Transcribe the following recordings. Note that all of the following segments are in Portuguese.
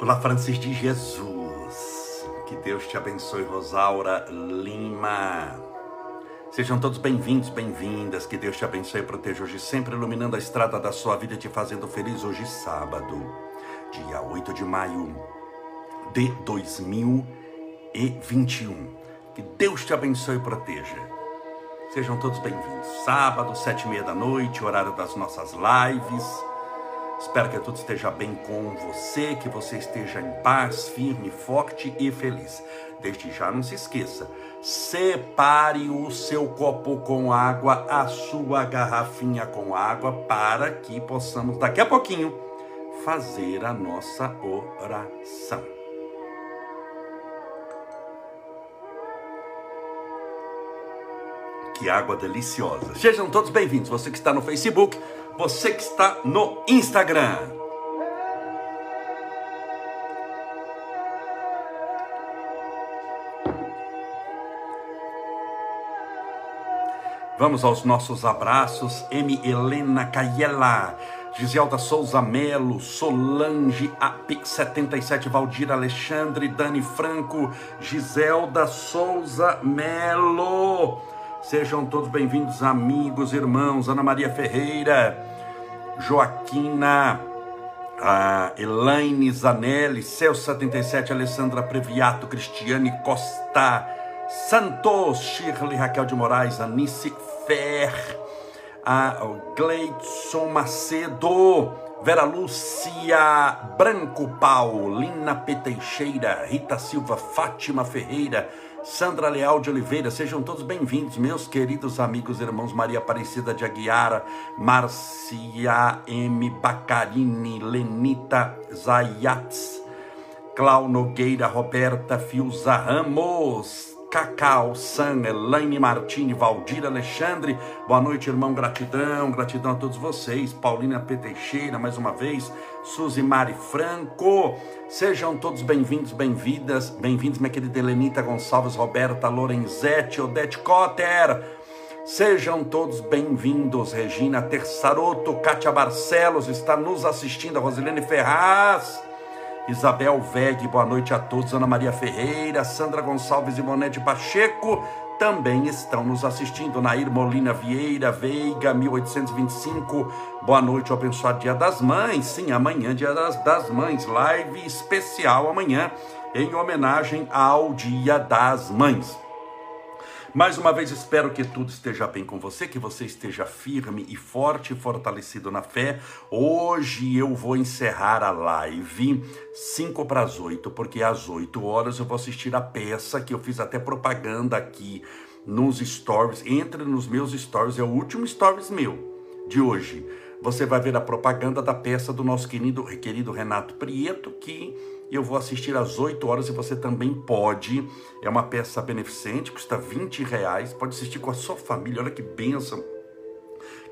Olá, Francis de Jesus. Que Deus te abençoe, Rosaura Lima. Sejam todos bem-vindos, bem-vindas. Que Deus te abençoe e proteja hoje, sempre iluminando a estrada da sua vida e te fazendo feliz hoje, sábado, dia 8 de maio de 2021. Que Deus te abençoe e proteja. Sejam todos bem-vindos. Sábado, sete e meia da noite, horário das nossas lives. Espero que tudo esteja bem com você, que você esteja em paz, firme, forte e feliz. Desde já não se esqueça, separe o seu copo com água, a sua garrafinha com água, para que possamos daqui a pouquinho fazer a nossa oração. Que água deliciosa. Sejam todos bem-vindos. Você que está no Facebook, você que está no Instagram. Vamos aos nossos abraços. M. Helena Caiela, Giselda Souza Melo, Solange AP77, Valdir Alexandre, Dani Franco, Giselda Souza Melo. Sejam todos bem-vindos, amigos, irmãos. Ana Maria Ferreira, Joaquina, Elaine Zanelli, Celso 77, Alessandra Previato, Cristiane Costa, Santos, Shirley Raquel de Moraes, Anice Fer, a Gleidson Macedo, Vera Lúcia Branco Paulina P. Teixeira, Rita Silva, Fátima Ferreira, Sandra Leal de Oliveira, sejam todos bem-vindos, meus queridos amigos irmãos Maria Aparecida de Aguiara, Marcia M. Bacarini, Lenita Zayats, Clau Nogueira, Roberta Fiuza Ramos, Cacau, San, Elaine Martini, Valdir Alexandre, boa noite, irmão, gratidão, gratidão a todos vocês, Paulina P. Teixeira, mais uma vez, Suzy Mari Franco, sejam todos bem-vindos, bem-vindas, bem-vindos, minha querida Helenita Gonçalves, Roberta Lorenzetti, Odete Cotter, Sejam todos bem-vindos, Regina Terçaroto, Kátia Barcelos está nos assistindo, a Rosilene Ferraz, Isabel Veg, boa noite a todos. Ana Maria Ferreira, Sandra Gonçalves e Monete Pacheco também estão nos assistindo. Nair Molina Vieira, Veiga, 1825. Boa noite, o abençoado Dia das Mães. Sim, amanhã, Dia das, das Mães. Live especial amanhã, em homenagem ao Dia das Mães. Mais uma vez espero que tudo esteja bem com você, que você esteja firme e forte fortalecido na fé. Hoje eu vou encerrar a live 5 para as 8, porque às 8 horas eu vou assistir a peça que eu fiz até propaganda aqui nos stories. Entre nos meus stories, é o último stories meu de hoje. Você vai ver a propaganda da peça do nosso querido, querido Renato Prieto, que eu vou assistir às 8 horas e você também pode. É uma peça beneficente, custa 20 reais. Pode assistir com a sua família. Olha que bênção.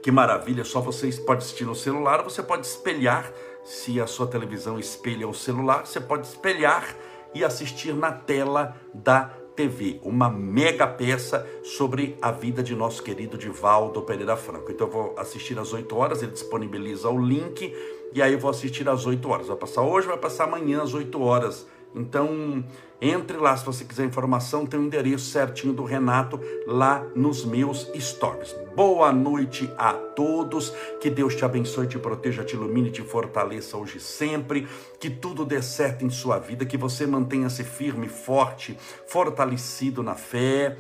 Que maravilha. Só você pode assistir no celular, você pode espelhar. Se a sua televisão espelha o celular, você pode espelhar e assistir na tela da TV, uma mega peça sobre a vida de nosso querido Divaldo Pereira Franco. Então eu vou assistir às 8 horas, ele disponibiliza o link e aí eu vou assistir às 8 horas. Vai passar hoje, vai passar amanhã às 8 horas. Então, entre lá se você quiser informação, tem o endereço certinho do Renato lá nos meus stories. Boa noite a todos. Que Deus te abençoe, te proteja, te ilumine, te fortaleça hoje e sempre. Que tudo dê certo em sua vida, que você mantenha-se firme, forte, fortalecido na fé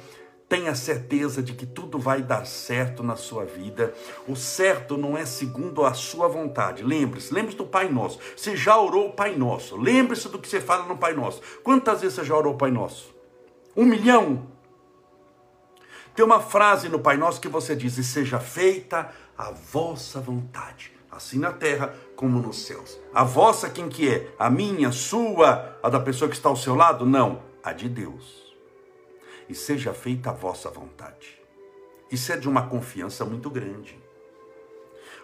Tenha certeza de que tudo vai dar certo na sua vida. O certo não é segundo a sua vontade. Lembre-se, lembre-se do Pai Nosso. Você já orou o Pai Nosso. Lembre-se do que você fala no Pai Nosso. Quantas vezes você já orou o Pai Nosso? Um milhão? Tem uma frase no Pai Nosso que você diz: e seja feita a vossa vontade, assim na terra como nos céus. A vossa quem que é? A minha, sua, a da pessoa que está ao seu lado? Não, a de Deus e seja feita a vossa vontade. Isso é de uma confiança muito grande.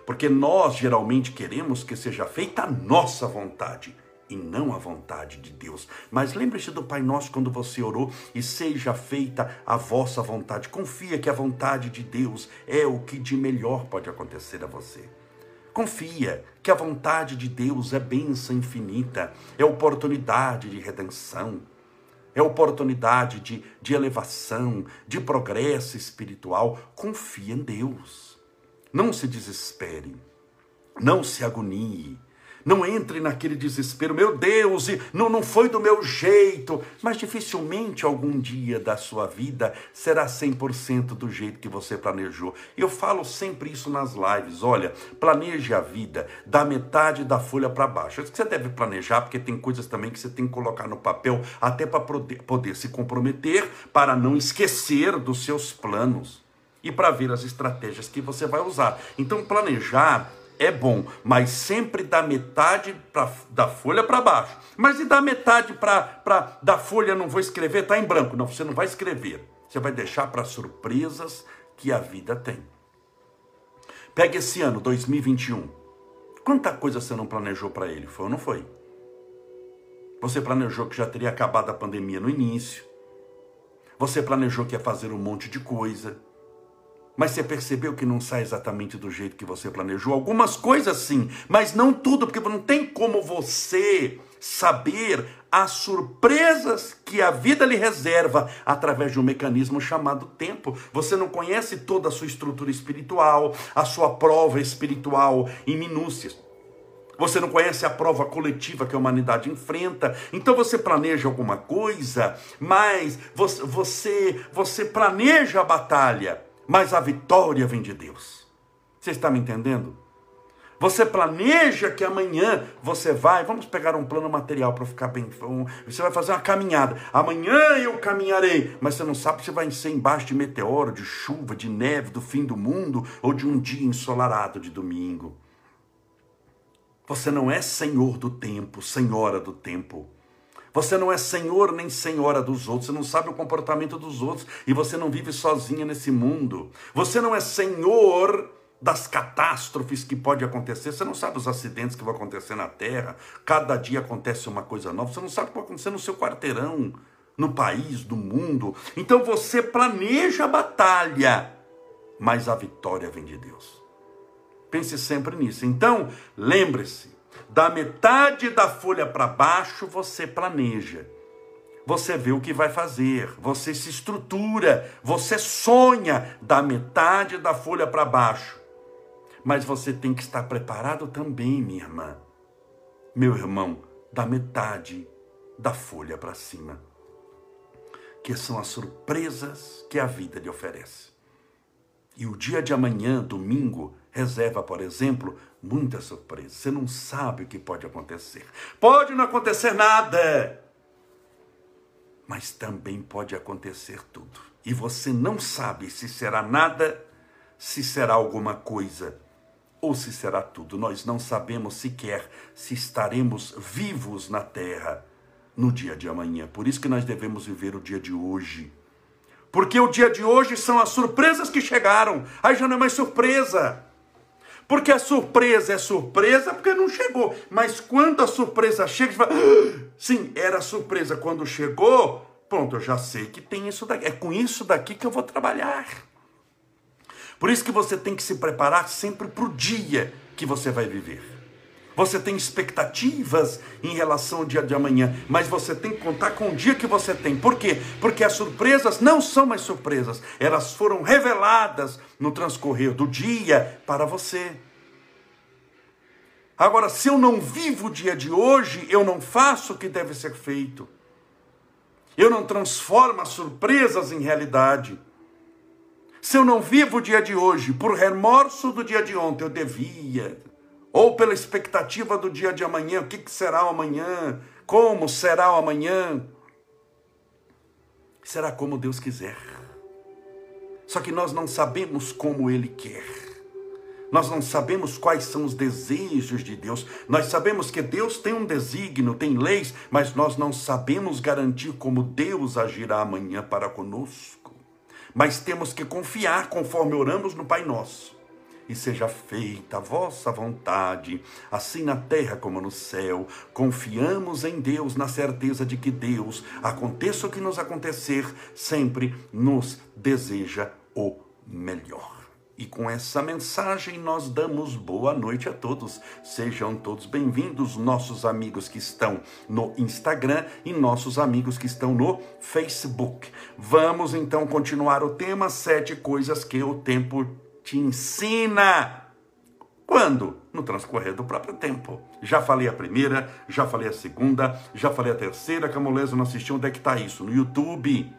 Porque nós geralmente queremos que seja feita a nossa vontade e não a vontade de Deus. Mas lembre-se do Pai Nosso quando você orou e seja feita a vossa vontade. Confia que a vontade de Deus é o que de melhor pode acontecer a você. Confia que a vontade de Deus é bênção infinita, é oportunidade de redenção, é oportunidade de, de elevação, de progresso espiritual. Confia em Deus. Não se desespere, não se agonie não entre naquele desespero, meu Deus, não, não foi do meu jeito. Mas dificilmente algum dia da sua vida será 100% do jeito que você planejou. Eu falo sempre isso nas lives. Olha, planeje a vida da metade da folha para baixo. Isso que você deve planejar, porque tem coisas também que você tem que colocar no papel, até para poder se comprometer, para não esquecer dos seus planos e para ver as estratégias que você vai usar. Então, planejar é bom, mas sempre da metade pra, da folha para baixo. Mas e da metade para da folha não vou escrever, está em branco. Não, você não vai escrever. Você vai deixar para surpresas que a vida tem. Pega esse ano, 2021. Quanta coisa você não planejou para ele? Foi ou não foi? Você planejou que já teria acabado a pandemia no início. Você planejou que ia fazer um monte de coisa mas você percebeu que não sai exatamente do jeito que você planejou? Algumas coisas sim, mas não tudo, porque não tem como você saber as surpresas que a vida lhe reserva através de um mecanismo chamado tempo. Você não conhece toda a sua estrutura espiritual, a sua prova espiritual em minúcias. Você não conhece a prova coletiva que a humanidade enfrenta. Então você planeja alguma coisa, mas você, você, você planeja a batalha mas a vitória vem de Deus. Você está me entendendo? Você planeja que amanhã você vai, vamos pegar um plano material para ficar bem. Você vai fazer uma caminhada. Amanhã eu caminharei, mas você não sabe se vai ser embaixo de meteoro, de chuva, de neve, do fim do mundo ou de um dia ensolarado de domingo. Você não é senhor do tempo, senhora do tempo. Você não é senhor nem senhora dos outros, você não sabe o comportamento dos outros e você não vive sozinha nesse mundo. Você não é senhor das catástrofes que pode acontecer, você não sabe os acidentes que vão acontecer na terra. Cada dia acontece uma coisa nova, você não sabe o que vai acontecer no seu quarteirão, no país, no mundo. Então você planeja a batalha, mas a vitória vem de Deus. Pense sempre nisso. Então, lembre-se, da metade da folha para baixo, você planeja. Você vê o que vai fazer, você se estrutura, você sonha da metade da folha para baixo. Mas você tem que estar preparado também, minha irmã, meu irmão, da metade da folha para cima, que são as surpresas que a vida lhe oferece. E o dia de amanhã, domingo, reserva, por exemplo, muita surpresa. Você não sabe o que pode acontecer. Pode não acontecer nada, mas também pode acontecer tudo. E você não sabe se será nada, se será alguma coisa ou se será tudo. Nós não sabemos sequer se estaremos vivos na terra no dia de amanhã. Por isso que nós devemos viver o dia de hoje. Porque o dia de hoje são as surpresas que chegaram. Aí já não é mais surpresa. Porque a surpresa é surpresa porque não chegou. Mas quando a surpresa chega, você fala, ah, sim, era surpresa. Quando chegou, pronto, eu já sei que tem isso daqui. É com isso daqui que eu vou trabalhar. Por isso que você tem que se preparar sempre para o dia que você vai viver. Você tem expectativas em relação ao dia de amanhã, mas você tem que contar com o dia que você tem. Por quê? Porque as surpresas não são mais surpresas, elas foram reveladas no transcorrer do dia para você. Agora, se eu não vivo o dia de hoje, eu não faço o que deve ser feito. Eu não transformo as surpresas em realidade. Se eu não vivo o dia de hoje por remorso do dia de ontem, eu devia, ou pela expectativa do dia de amanhã, o que, será o amanhã, como será o amanhã. Será como Deus quiser. Só que nós não sabemos como Ele quer. Nós não sabemos quais são os desejos de Deus. Nós sabemos que Deus tem um desígnio, tem leis, mas nós não sabemos garantir como Deus agirá amanhã para conosco. Mas temos que confiar conforme oramos no Pai Nosso e seja feita a vossa vontade, assim na terra como no céu. Confiamos em Deus na certeza de que Deus, aconteça o que nos acontecer, sempre nos deseja o melhor. E com essa mensagem nós damos boa noite a todos. Sejam todos bem-vindos, nossos amigos que estão no Instagram e nossos amigos que estão no Facebook. Vamos então continuar o tema Sete coisas que o tempo te ensina. Quando? No transcorrer do próprio tempo. Já falei a primeira, já falei a segunda, já falei a terceira. Camolese não assistiu, onde é que está isso? No YouTube.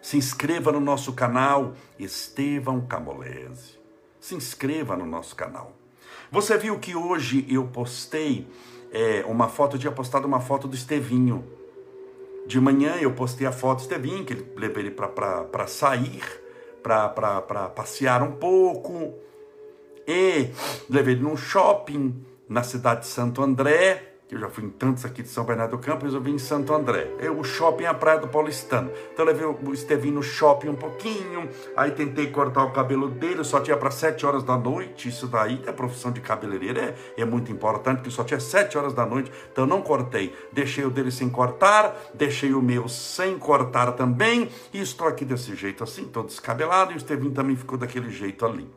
Se inscreva no nosso canal Estevão Camolese. Se inscreva no nosso canal. Você viu que hoje eu postei é, uma foto, eu tinha postado uma foto do Estevinho. De manhã eu postei a foto do Estevinho, que ele levei ele para sair, para passear um pouco. E levei ele num shopping na cidade de Santo André eu já fui em tantos aqui de São Bernardo do Campo, resolvi em Santo André. Eu, o shopping é a Praia do Paulistano. Então eu levei o Estevinho no shopping um pouquinho, aí tentei cortar o cabelo dele, só tinha para 7 horas da noite. Isso daí, a profissão de cabeleireiro é, é muito importante, porque só tinha 7 horas da noite, então eu não cortei. Deixei o dele sem cortar, deixei o meu sem cortar também, e estou aqui desse jeito assim, todo descabelado, e o Estevinho também ficou daquele jeito ali.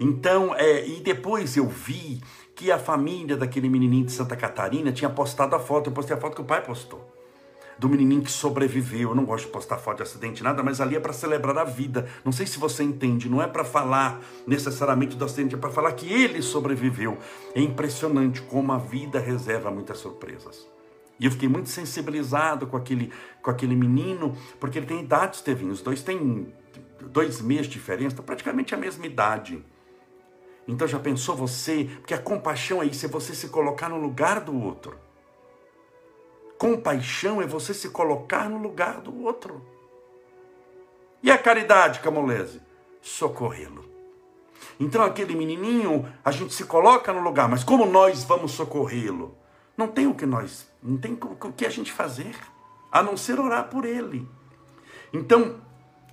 Então, é, e depois eu vi que a família daquele menininho de Santa Catarina tinha postado a foto. Eu postei a foto que o pai postou. Do menininho que sobreviveu. Eu não gosto de postar foto de acidente, nada, mas ali é para celebrar a vida. Não sei se você entende, não é para falar necessariamente do acidente, é para falar que ele sobreviveu. É impressionante como a vida reserva muitas surpresas. E eu fiquei muito sensibilizado com aquele, com aquele menino, porque ele tem idade, Estevinho. Os dois têm dois meses de diferença, praticamente a mesma idade. Então já pensou você? Porque a compaixão é isso, é você se colocar no lugar do outro. Compaixão é você se colocar no lugar do outro. E a caridade, Camolese? Socorrê-lo. Então aquele menininho, a gente se coloca no lugar, mas como nós vamos socorrê-lo? Não tem o que nós, não tem o que a gente fazer, a não ser orar por ele. Então,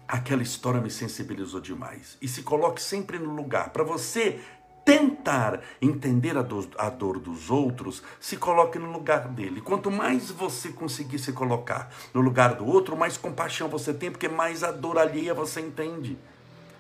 aquela história me sensibilizou demais. E se coloque sempre no lugar. Para você tentar entender a dor, a dor, dos outros, se coloque no lugar dele. Quanto mais você conseguir se colocar no lugar do outro, mais compaixão você tem, porque mais a dor alheia você entende.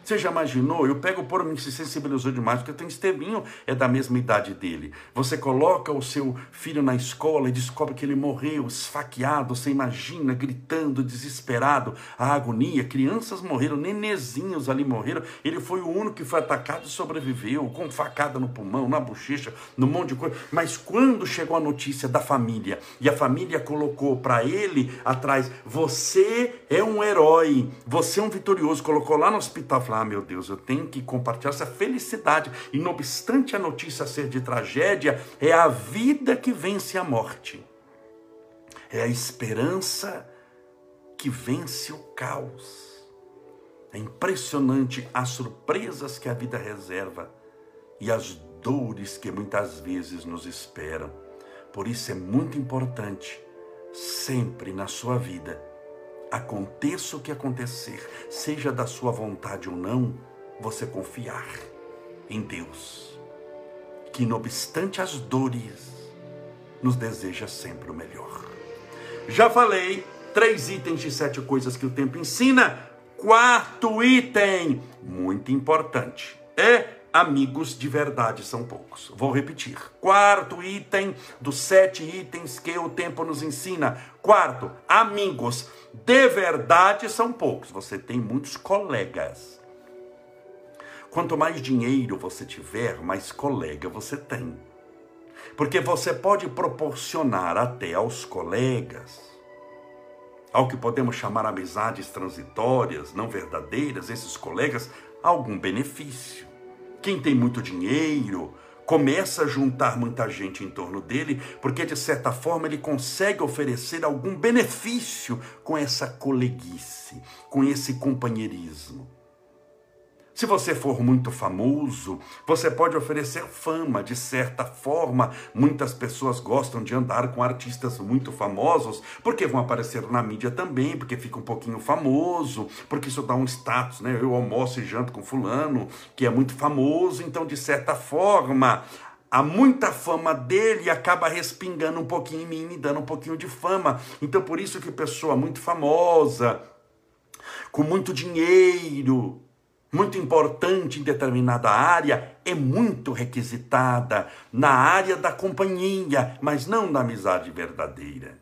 Você já imaginou? Eu pego por mim, se sensibilizou demais, porque tem Estevinho, é da mesma idade dele. Você coloca o seu filho na escola e descobre que ele morreu esfaqueado, você imagina, gritando, desesperado, a agonia. Crianças morreram, nenezinhos ali morreram. Ele foi o único que foi atacado e sobreviveu, com facada no pulmão, na bochecha, no monte de coisa. Mas quando chegou a notícia da família, e a família colocou para ele atrás, você é um herói, você é um vitorioso, colocou lá no hospital, falou, ah, meu Deus, eu tenho que compartilhar essa felicidade. E não obstante a notícia ser de tragédia, é a vida que vence a morte. É a esperança que vence o caos. É impressionante as surpresas que a vida reserva e as dores que muitas vezes nos esperam. Por isso é muito importante, sempre na sua vida, aconteça o que acontecer, seja da sua vontade ou não, você confiar em Deus, que não obstante as dores, nos deseja sempre o melhor. Já falei três itens de sete coisas que o tempo ensina. Quarto item, muito importante, é amigos de verdade são poucos. Vou repetir. Quarto item dos sete itens que o tempo nos ensina. Quarto, amigos de verdade são poucos. Você tem muitos colegas. Quanto mais dinheiro você tiver, mais colega você tem. Porque você pode proporcionar até aos colegas, ao que podemos chamar amizades transitórias, não verdadeiras, esses colegas, algum benefício. Quem tem muito dinheiro começa a juntar muita gente em torno dele, porque de certa forma ele consegue oferecer algum benefício com essa coleguice, com esse companheirismo. Se você for muito famoso, você pode oferecer fama. De certa forma, muitas pessoas gostam de andar com artistas muito famosos, porque vão aparecer na mídia também, porque fica um pouquinho famoso, porque isso dá um status, né? Eu almoço e janto com fulano, que é muito famoso, então de certa forma, há muita fama dele acaba respingando um pouquinho em mim, me dando um pouquinho de fama. Então por isso que pessoa muito famosa, com muito dinheiro, muito importante em determinada área, é muito requisitada na área da companhia, mas não da amizade verdadeira.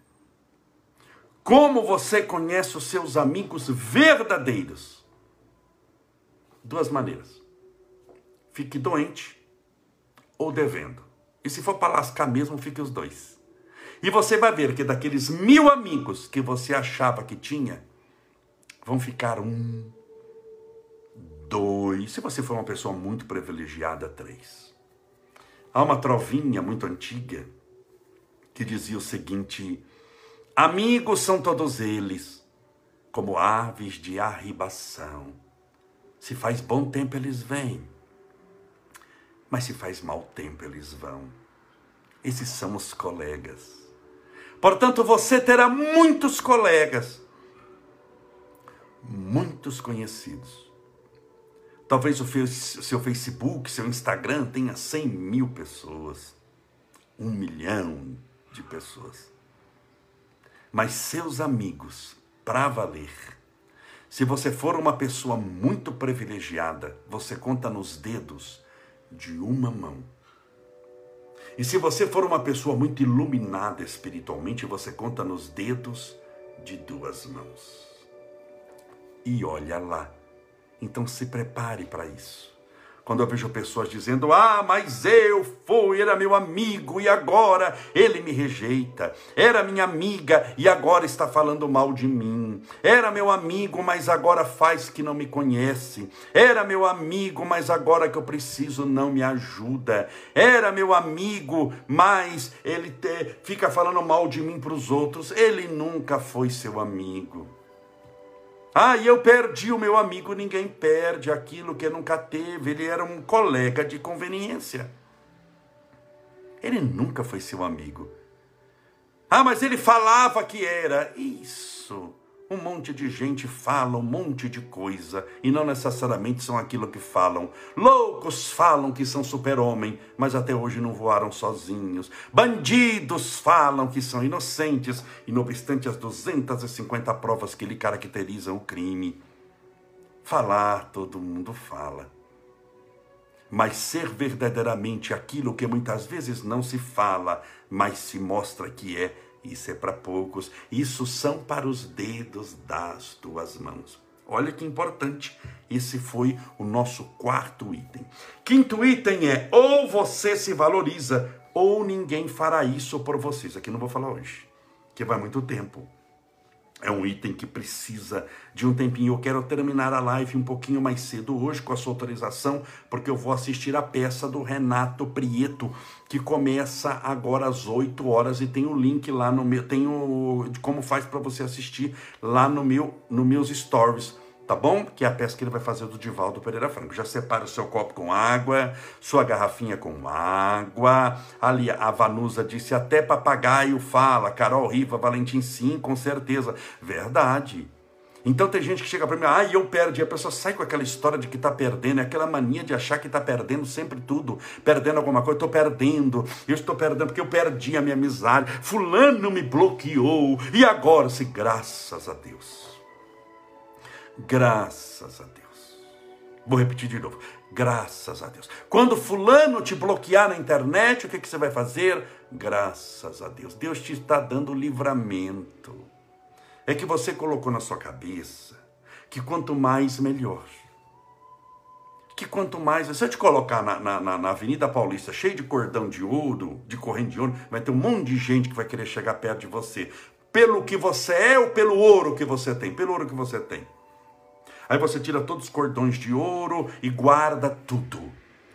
Como você conhece os seus amigos verdadeiros? Duas maneiras. Fique doente ou devendo. E se for para lascar mesmo, fique os dois. E você vai ver que daqueles mil amigos que você achava que tinha, vão ficar um, dois. Se você for uma pessoa muito privilegiada, três. Há uma trovinha muito antiga que dizia o seguinte: Amigos são todos eles, como aves de arribação. Se faz bom tempo, eles vêm, mas se faz mau tempo, eles vão. Esses são os colegas. Portanto, você terá muitos colegas, muitos conhecidos. Talvez o seu Facebook, seu Instagram tenha 100 mil pessoas, um milhão de pessoas mas seus amigos, para valer. Se você for uma pessoa muito privilegiada, você conta nos dedos de uma mão. E se você for uma pessoa muito iluminada espiritualmente, você conta nos dedos de duas mãos. E olha lá. Então se prepare para isso. Quando eu vejo pessoas dizendo: Ah, mas eu fui, era meu amigo e agora ele me rejeita. Era minha amiga e agora está falando mal de mim. Era meu amigo, mas agora faz que não me conhece. Era meu amigo, mas agora que eu preciso não me ajuda. Era meu amigo, mas ele te, fica falando mal de mim para os outros. Ele nunca foi seu amigo. Ah, e eu perdi o meu amigo. Ninguém perde aquilo que nunca teve. Ele era um colega de conveniência. Ele nunca foi seu amigo. Ah, mas ele falava que era. Isso. Um monte de gente fala um monte de coisa e não necessariamente são aquilo que falam. Loucos falam que são super-homem, mas até hoje não voaram sozinhos. Bandidos falam que são inocentes, e não obstante as 250 provas que lhe caracterizam o crime. Falar, todo mundo fala. Mas ser verdadeiramente aquilo que muitas vezes não se fala, mas se mostra que é, isso é para poucos. Isso são para os dedos das tuas mãos. Olha que importante. Esse foi o nosso quarto item. Quinto item é: ou você se valoriza, ou ninguém fará isso por vocês. Aqui não vou falar hoje, que vai muito tempo é um item que precisa de um tempinho. Eu quero terminar a live um pouquinho mais cedo hoje, com a sua autorização, porque eu vou assistir a peça do Renato Prieto, que começa agora às 8 horas e tem o link lá no meu, tem o como faz para você assistir lá no meu, no meus stories tá bom? Que é a peça que ele vai fazer do Divaldo Pereira Franco. Já separa o seu copo com água, sua garrafinha com água. Ali a Vanusa disse até papagaio fala. Carol Riva, Valentim sim, com certeza. Verdade. Então tem gente que chega para mim, ah, eu perdi. A pessoa sai com aquela história de que está perdendo, é aquela mania de achar que está perdendo sempre tudo, perdendo alguma coisa. Estou perdendo, eu estou perdendo porque eu perdi a minha amizade. Fulano me bloqueou e agora, se graças a Deus. Graças a Deus. Vou repetir de novo. Graças a Deus. Quando fulano te bloquear na internet, o que, que você vai fazer? Graças a Deus. Deus te está dando livramento. É que você colocou na sua cabeça que quanto mais, melhor. Que quanto mais. Se eu te colocar na, na, na Avenida Paulista cheio de cordão de ouro, de corrente de ouro, vai ter um monte de gente que vai querer chegar perto de você. Pelo que você é ou pelo ouro que você tem? Pelo ouro que você tem. Aí você tira todos os cordões de ouro e guarda tudo.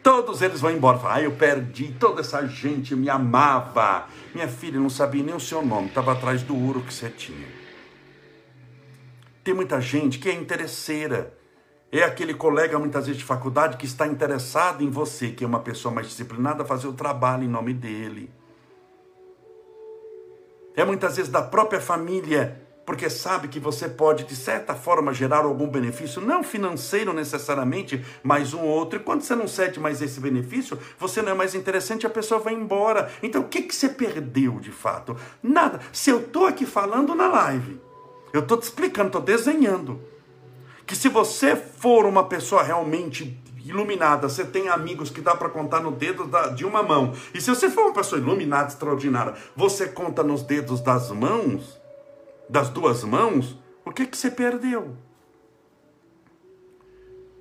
Todos eles vão embora. Fala, ah, eu perdi, toda essa gente me amava. Minha filha não sabia nem o seu nome, estava atrás do ouro que você tinha. Tem muita gente que é interesseira. É aquele colega, muitas vezes, de faculdade, que está interessado em você, que é uma pessoa mais disciplinada, fazer o trabalho em nome dele. É muitas vezes da própria família porque sabe que você pode, de certa forma, gerar algum benefício, não financeiro necessariamente, mas um outro. E quando você não cede mais esse benefício, você não é mais interessante, a pessoa vai embora. Então, o que, que você perdeu de fato? Nada. Se eu estou aqui falando na live, eu estou te explicando, estou desenhando que se você for uma pessoa realmente iluminada, você tem amigos que dá para contar no dedo da, de uma mão. E se você for uma pessoa iluminada, extraordinária, você conta nos dedos das mãos, das duas mãos, o que que você perdeu?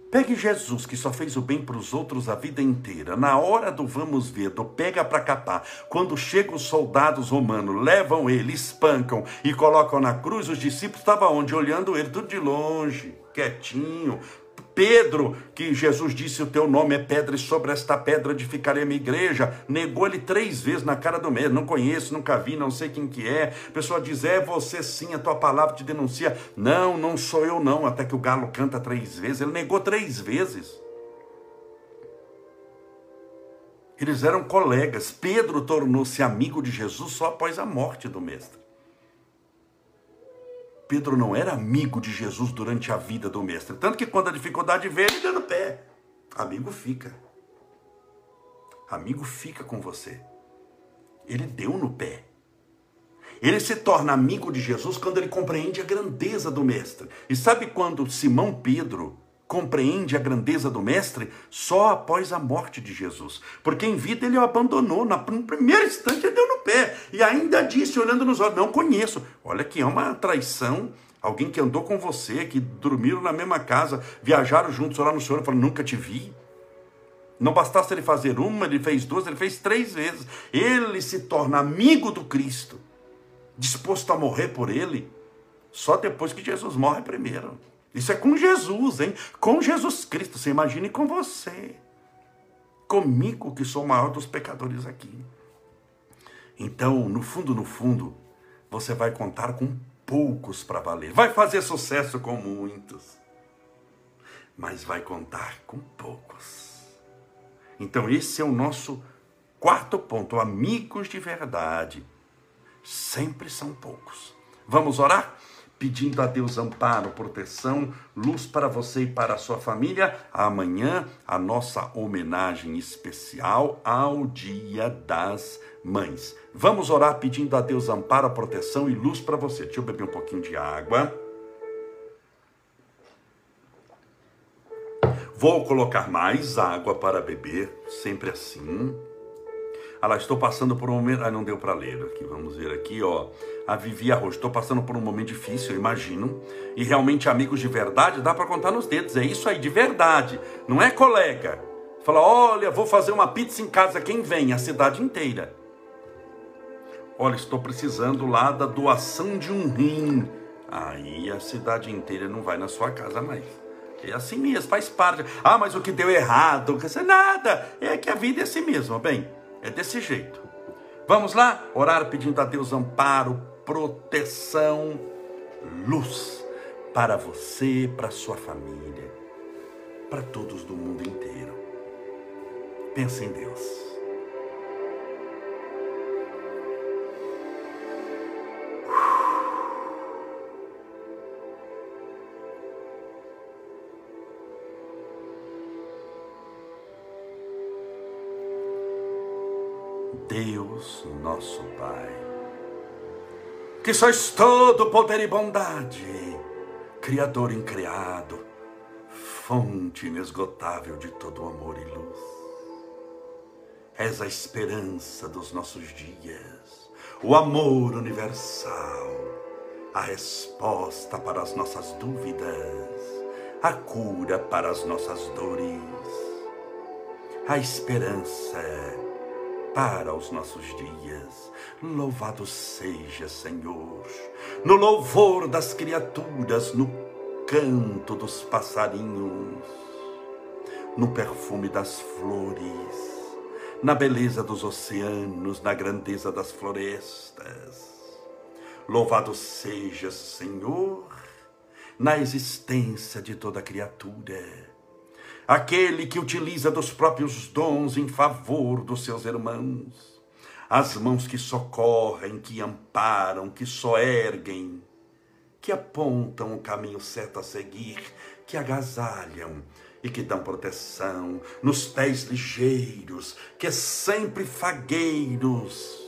Pegue Jesus, que só fez o bem para os outros a vida inteira. Na hora do vamos ver, do pega para capar, quando chegam os soldados romanos, levam ele, espancam e colocam na cruz, os discípulos estavam onde? Olhando ele, tudo de longe, quietinho, Pedro, que Jesus disse: O teu nome é pedra, e sobre esta pedra edificarei a minha igreja, negou ele três vezes na cara do meio. Não conheço, nunca vi, não sei quem que é. A pessoa diz: É você sim, a tua palavra te denuncia. Não, não sou eu, não. Até que o galo canta três vezes. Ele negou três vezes. Eles eram colegas. Pedro tornou-se amigo de Jesus só após a morte do Mestre. Pedro não era amigo de Jesus durante a vida do mestre. Tanto que quando a dificuldade veio, ele deu no pé. Amigo fica. Amigo fica com você. Ele deu no pé. Ele se torna amigo de Jesus quando ele compreende a grandeza do mestre. E sabe quando Simão Pedro compreende a grandeza do Mestre só após a morte de Jesus. Porque em vida ele o abandonou, no primeiro instante ele deu no pé e ainda disse, olhando nos olhos: Não conheço. Olha que é uma traição. Alguém que andou com você, que dormiram na mesma casa, viajaram juntos lá no Senhor e falou: Nunca te vi. Não bastasse ele fazer uma, ele fez duas, ele fez três vezes. Ele se torna amigo do Cristo, disposto a morrer por ele, só depois que Jesus morre primeiro. Isso é com Jesus, hein? Com Jesus Cristo. Você imagine com você. Comigo, que sou o maior dos pecadores aqui. Então, no fundo, no fundo, você vai contar com poucos para valer. Vai fazer sucesso com muitos. Mas vai contar com poucos. Então, esse é o nosso quarto ponto. Amigos de verdade sempre são poucos. Vamos orar? Pedindo a Deus amparo, proteção, luz para você e para a sua família. Amanhã, a nossa homenagem especial ao Dia das Mães. Vamos orar pedindo a Deus amparo, proteção e luz para você. Deixa eu beber um pouquinho de água. Vou colocar mais água para beber, sempre assim. Ah lá, estou passando por um momento. Ah, não deu para ler aqui. Vamos ver aqui, ó. A Vivi Arroz. Estou passando por um momento difícil, eu imagino. E realmente, amigos de verdade, dá para contar nos dedos. É isso aí, de verdade. Não é colega. Fala, olha, vou fazer uma pizza em casa. Quem vem? A cidade inteira. Olha, estou precisando lá da doação de um rim. Aí a cidade inteira não vai na sua casa mais. É assim mesmo, faz parte. Ah, mas o que deu errado? Nada. É que a vida é assim mesmo, bem. É desse jeito. Vamos lá? Orar pedindo a Deus amparo, proteção, luz para você, para sua família, para todos do mundo inteiro. Pensa em Deus. Deus, nosso Pai, que sois todo poder e bondade, Criador incriado, fonte inesgotável de todo amor e luz. És a esperança dos nossos dias, o amor universal, a resposta para as nossas dúvidas, a cura para as nossas dores, a esperança para os nossos dias. Louvado seja, Senhor, no louvor das criaturas, no canto dos passarinhos, no perfume das flores, na beleza dos oceanos, na grandeza das florestas. Louvado seja, Senhor, na existência de toda criatura aquele que utiliza dos próprios dons em favor dos seus irmãos, as mãos que socorrem, que amparam, que soerguem, que apontam o caminho certo a seguir, que agasalham e que dão proteção, nos pés ligeiros, que sempre fagueiros,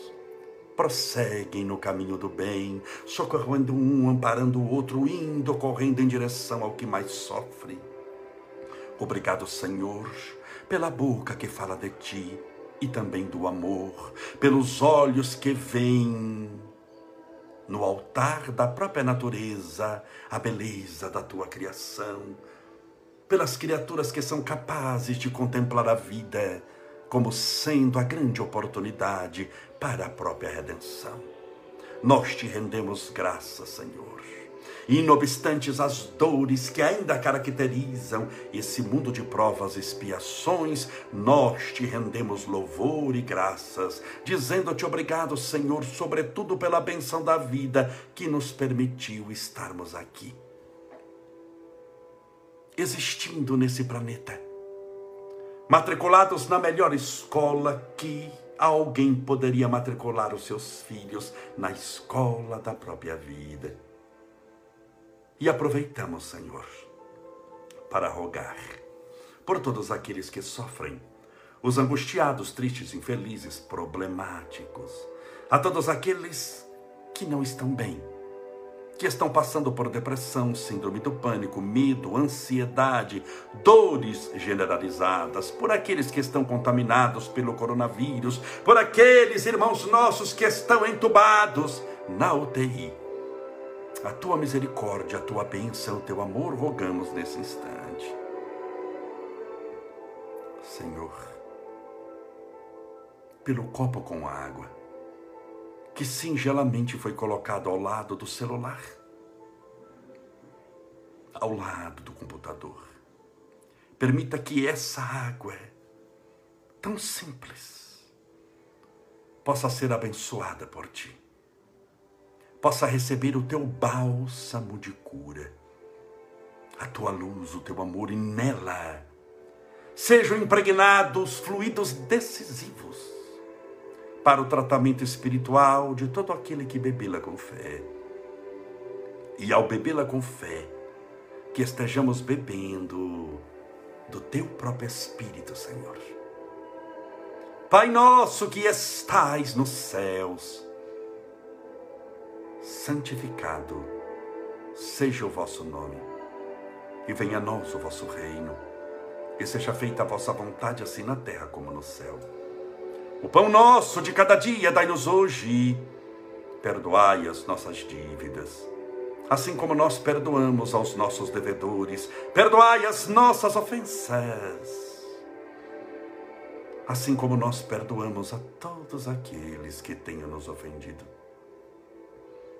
prosseguem no caminho do bem, socorrendo um, amparando o outro, indo, correndo em direção ao que mais sofre. Obrigado, Senhor, pela boca que fala de ti e também do amor, pelos olhos que veem no altar da própria natureza a beleza da tua criação, pelas criaturas que são capazes de contemplar a vida como sendo a grande oportunidade para a própria redenção. Nós te rendemos graças, Senhor. E, não obstantes as dores que ainda caracterizam esse mundo de provas e expiações, nós te rendemos louvor e graças, dizendo-te obrigado, Senhor, sobretudo pela benção da vida que nos permitiu estarmos aqui, existindo nesse planeta, matriculados na melhor escola que alguém poderia matricular os seus filhos na escola da própria vida. E aproveitamos, Senhor, para rogar por todos aqueles que sofrem, os angustiados, tristes, infelizes, problemáticos, a todos aqueles que não estão bem, que estão passando por depressão, síndrome do pânico, medo, ansiedade, dores generalizadas, por aqueles que estão contaminados pelo coronavírus, por aqueles irmãos nossos que estão entubados na UTI. A tua misericórdia, a tua bênção, o teu amor, rogamos nesse instante. Senhor, pelo copo com água, que singelamente foi colocado ao lado do celular, ao lado do computador. Permita que essa água, tão simples, possa ser abençoada por ti, possa receber o teu bálsamo de cura, a tua luz, o teu amor, e nela sejam impregnados fluidos decisivos para o tratamento espiritual de todo aquele que bebê-la com fé. E ao bebê-la com fé, que estejamos bebendo do teu próprio Espírito, Senhor. Pai nosso que estais nos céus, santificado seja o vosso nome, e venha a nós o vosso reino, e seja feita a vossa vontade, assim na terra como no céu. O pão nosso de cada dia dai-nos hoje. Perdoai as nossas dívidas, assim como nós perdoamos aos nossos devedores. Perdoai as nossas ofensas, assim como nós perdoamos a todos aqueles que tenham nos ofendido.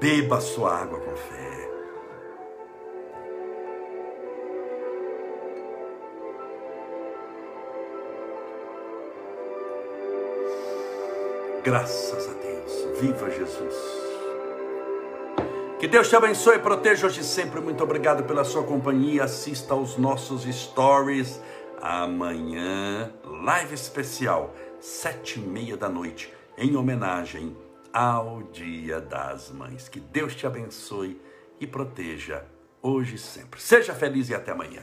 Beba sua água com fé. Graças a Deus. Viva Jesus. Que Deus te abençoe e proteja hoje sempre. Muito obrigado pela sua companhia. Assista aos nossos stories. Amanhã, live especial, sete e meia da noite, em homenagem ao Dia das Mães. Que Deus te abençoe e proteja hoje e sempre. Seja feliz e até amanhã.